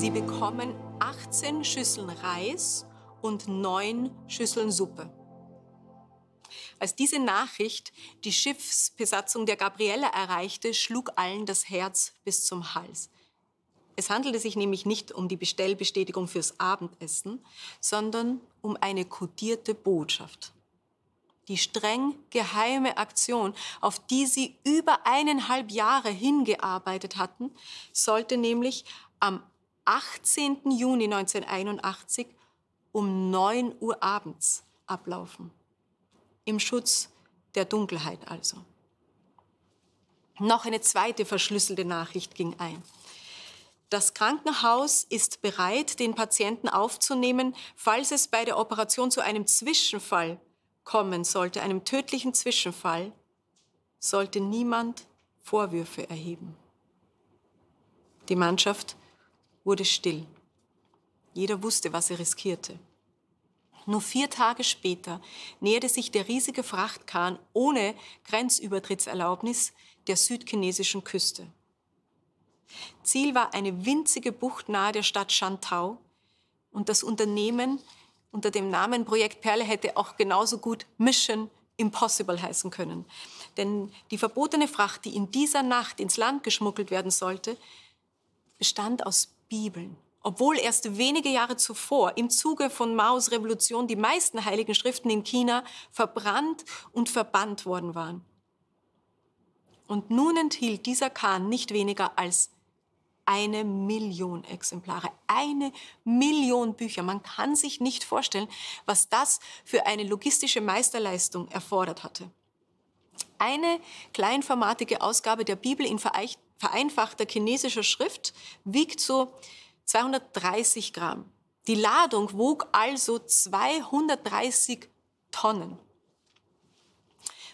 Sie bekommen 18 Schüsseln Reis und 9 Schüsseln Suppe. Als diese Nachricht die Schiffsbesatzung der Gabriella erreichte, schlug allen das Herz bis zum Hals. Es handelte sich nämlich nicht um die Bestellbestätigung fürs Abendessen, sondern um eine kodierte Botschaft. Die streng geheime Aktion, auf die sie über eineinhalb Jahre hingearbeitet hatten, sollte nämlich am 18. Juni 1981 um 9 Uhr abends ablaufen. Im Schutz der Dunkelheit also. Noch eine zweite verschlüsselte Nachricht ging ein. Das Krankenhaus ist bereit, den Patienten aufzunehmen, falls es bei der Operation zu einem Zwischenfall kommen sollte, einem tödlichen Zwischenfall, sollte niemand Vorwürfe erheben. Die Mannschaft wurde still. Jeder wusste, was er riskierte. Nur vier Tage später näherte sich der riesige Frachtkahn ohne Grenzübertrittserlaubnis der südchinesischen Küste. Ziel war eine winzige Bucht nahe der Stadt Shantau und das Unternehmen unter dem Namen Projekt Perle hätte auch genauso gut Mission Impossible heißen können. Denn die verbotene Fracht, die in dieser Nacht ins Land geschmuggelt werden sollte, bestand aus Bibeln obwohl erst wenige Jahre zuvor im Zuge von Maos Revolution die meisten heiligen Schriften in China verbrannt und verbannt worden waren. Und nun enthielt dieser Kahn nicht weniger als eine Million Exemplare, eine Million Bücher. Man kann sich nicht vorstellen, was das für eine logistische Meisterleistung erfordert hatte. Eine kleinformatige Ausgabe der Bibel in vereinfachter chinesischer Schrift wiegt so 230 Gramm. Die Ladung wog also 230 Tonnen.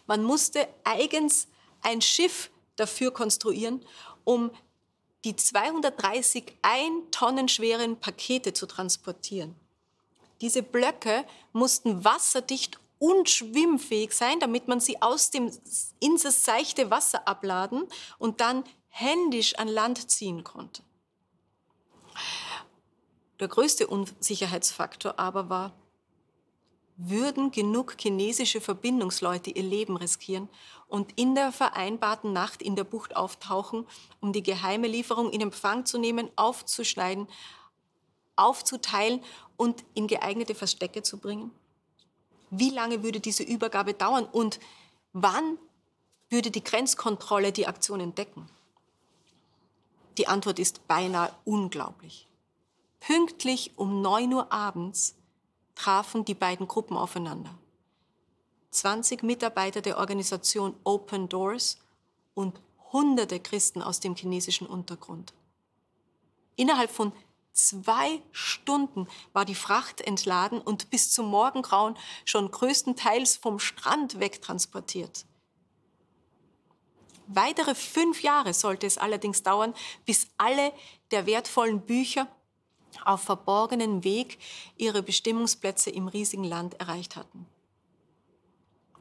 Man musste eigens ein Schiff dafür konstruieren, um die 230 ein Tonnen schweren Pakete zu transportieren. Diese Blöcke mussten wasserdicht und schwimmfähig sein, damit man sie aus dem ins seichte Wasser abladen und dann händisch an Land ziehen konnte. Der größte Unsicherheitsfaktor aber war, würden genug chinesische Verbindungsleute ihr Leben riskieren und in der vereinbarten Nacht in der Bucht auftauchen, um die geheime Lieferung in Empfang zu nehmen, aufzuschneiden, aufzuteilen und in geeignete Verstecke zu bringen? Wie lange würde diese Übergabe dauern und wann würde die Grenzkontrolle die Aktion entdecken? Die Antwort ist beinahe unglaublich. Pünktlich um 9 Uhr abends trafen die beiden Gruppen aufeinander. 20 Mitarbeiter der Organisation Open Doors und hunderte Christen aus dem chinesischen Untergrund. Innerhalb von zwei Stunden war die Fracht entladen und bis zum Morgengrauen schon größtenteils vom Strand wegtransportiert. Weitere fünf Jahre sollte es allerdings dauern, bis alle der wertvollen Bücher auf verborgenen Weg ihre Bestimmungsplätze im riesigen Land erreicht hatten.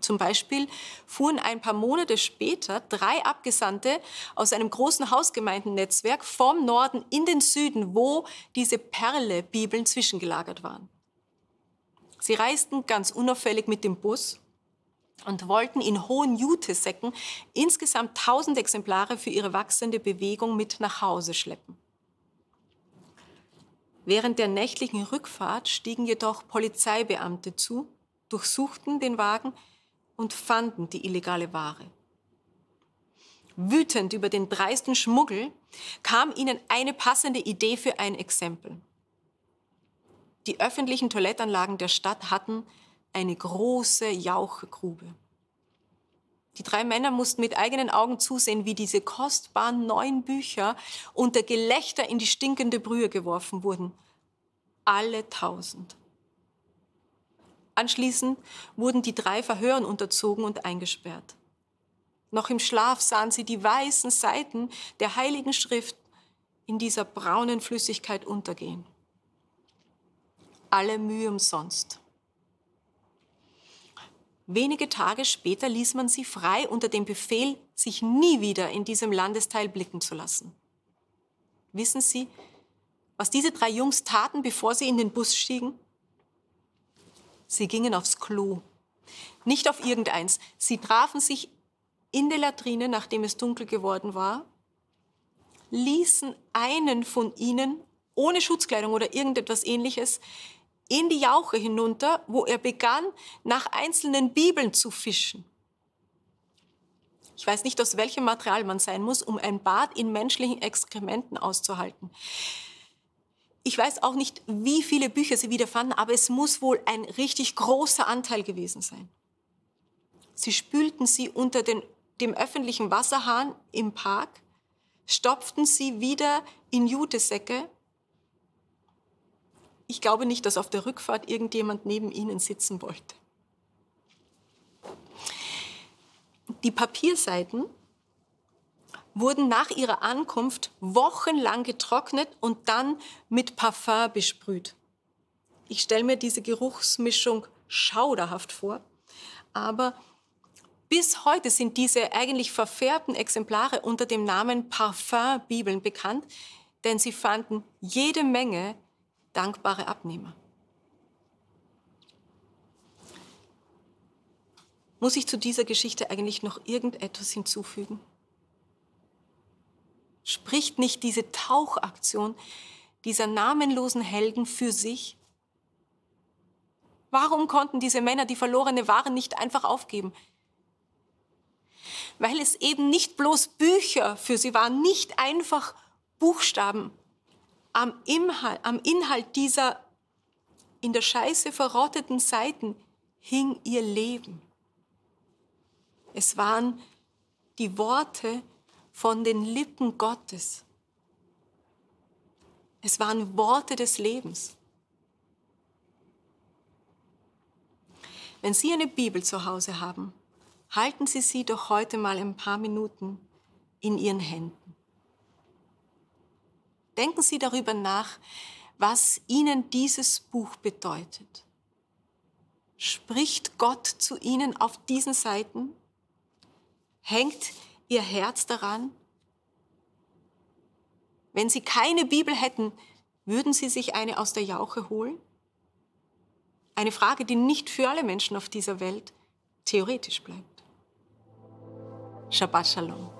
Zum Beispiel fuhren ein paar Monate später drei Abgesandte aus einem großen Hausgemeindennetzwerk vom Norden in den Süden, wo diese Perle-Bibeln zwischengelagert waren. Sie reisten ganz unauffällig mit dem Bus und wollten in hohen Jutesäcken insgesamt 1000 Exemplare für ihre wachsende Bewegung mit nach Hause schleppen. Während der nächtlichen Rückfahrt stiegen jedoch Polizeibeamte zu, durchsuchten den Wagen und fanden die illegale Ware. Wütend über den dreisten Schmuggel kam ihnen eine passende Idee für ein Exempel. Die öffentlichen Toilettanlagen der Stadt hatten eine große Jauchgrube. Die drei Männer mussten mit eigenen Augen zusehen, wie diese kostbaren neuen Bücher unter Gelächter in die stinkende Brühe geworfen wurden. Alle tausend. Anschließend wurden die drei Verhören unterzogen und eingesperrt. Noch im Schlaf sahen sie die weißen Seiten der Heiligen Schrift in dieser braunen Flüssigkeit untergehen. Alle Mühe umsonst. Wenige Tage später ließ man sie frei unter dem Befehl, sich nie wieder in diesem Landesteil blicken zu lassen. Wissen Sie, was diese drei Jungs taten, bevor sie in den Bus stiegen? Sie gingen aufs Klo. Nicht auf irgendeins. Sie trafen sich in der Latrine, nachdem es dunkel geworden war, ließen einen von ihnen ohne Schutzkleidung oder irgendetwas ähnliches in die Jauche hinunter, wo er begann, nach einzelnen Bibeln zu fischen. Ich weiß nicht, aus welchem Material man sein muss, um ein Bad in menschlichen Exkrementen auszuhalten. Ich weiß auch nicht, wie viele Bücher sie wiederfanden, aber es muss wohl ein richtig großer Anteil gewesen sein. Sie spülten sie unter den, dem öffentlichen Wasserhahn im Park, stopften sie wieder in Jutesäcke. Ich glaube nicht, dass auf der Rückfahrt irgendjemand neben ihnen sitzen wollte. Die Papierseiten wurden nach ihrer Ankunft wochenlang getrocknet und dann mit Parfum besprüht. Ich stelle mir diese Geruchsmischung schauderhaft vor, aber bis heute sind diese eigentlich verfärbten Exemplare unter dem Namen Parfum-Bibeln bekannt, denn sie fanden jede Menge dankbare Abnehmer. Muss ich zu dieser Geschichte eigentlich noch irgendetwas hinzufügen? Spricht nicht diese Tauchaktion dieser namenlosen Helden für sich? Warum konnten diese Männer die verlorene Ware nicht einfach aufgeben? Weil es eben nicht bloß Bücher für sie waren, nicht einfach Buchstaben. Am Inhalt, am Inhalt dieser in der Scheiße verrotteten Seiten hing ihr Leben. Es waren die Worte von den Lippen Gottes. Es waren Worte des Lebens. Wenn Sie eine Bibel zu Hause haben, halten Sie sie doch heute mal ein paar Minuten in Ihren Händen. Denken Sie darüber nach, was Ihnen dieses Buch bedeutet. Spricht Gott zu Ihnen auf diesen Seiten? Hängt Ihr Herz daran? Wenn Sie keine Bibel hätten, würden Sie sich eine aus der Jauche holen? Eine Frage, die nicht für alle Menschen auf dieser Welt theoretisch bleibt. Shabbat Shalom.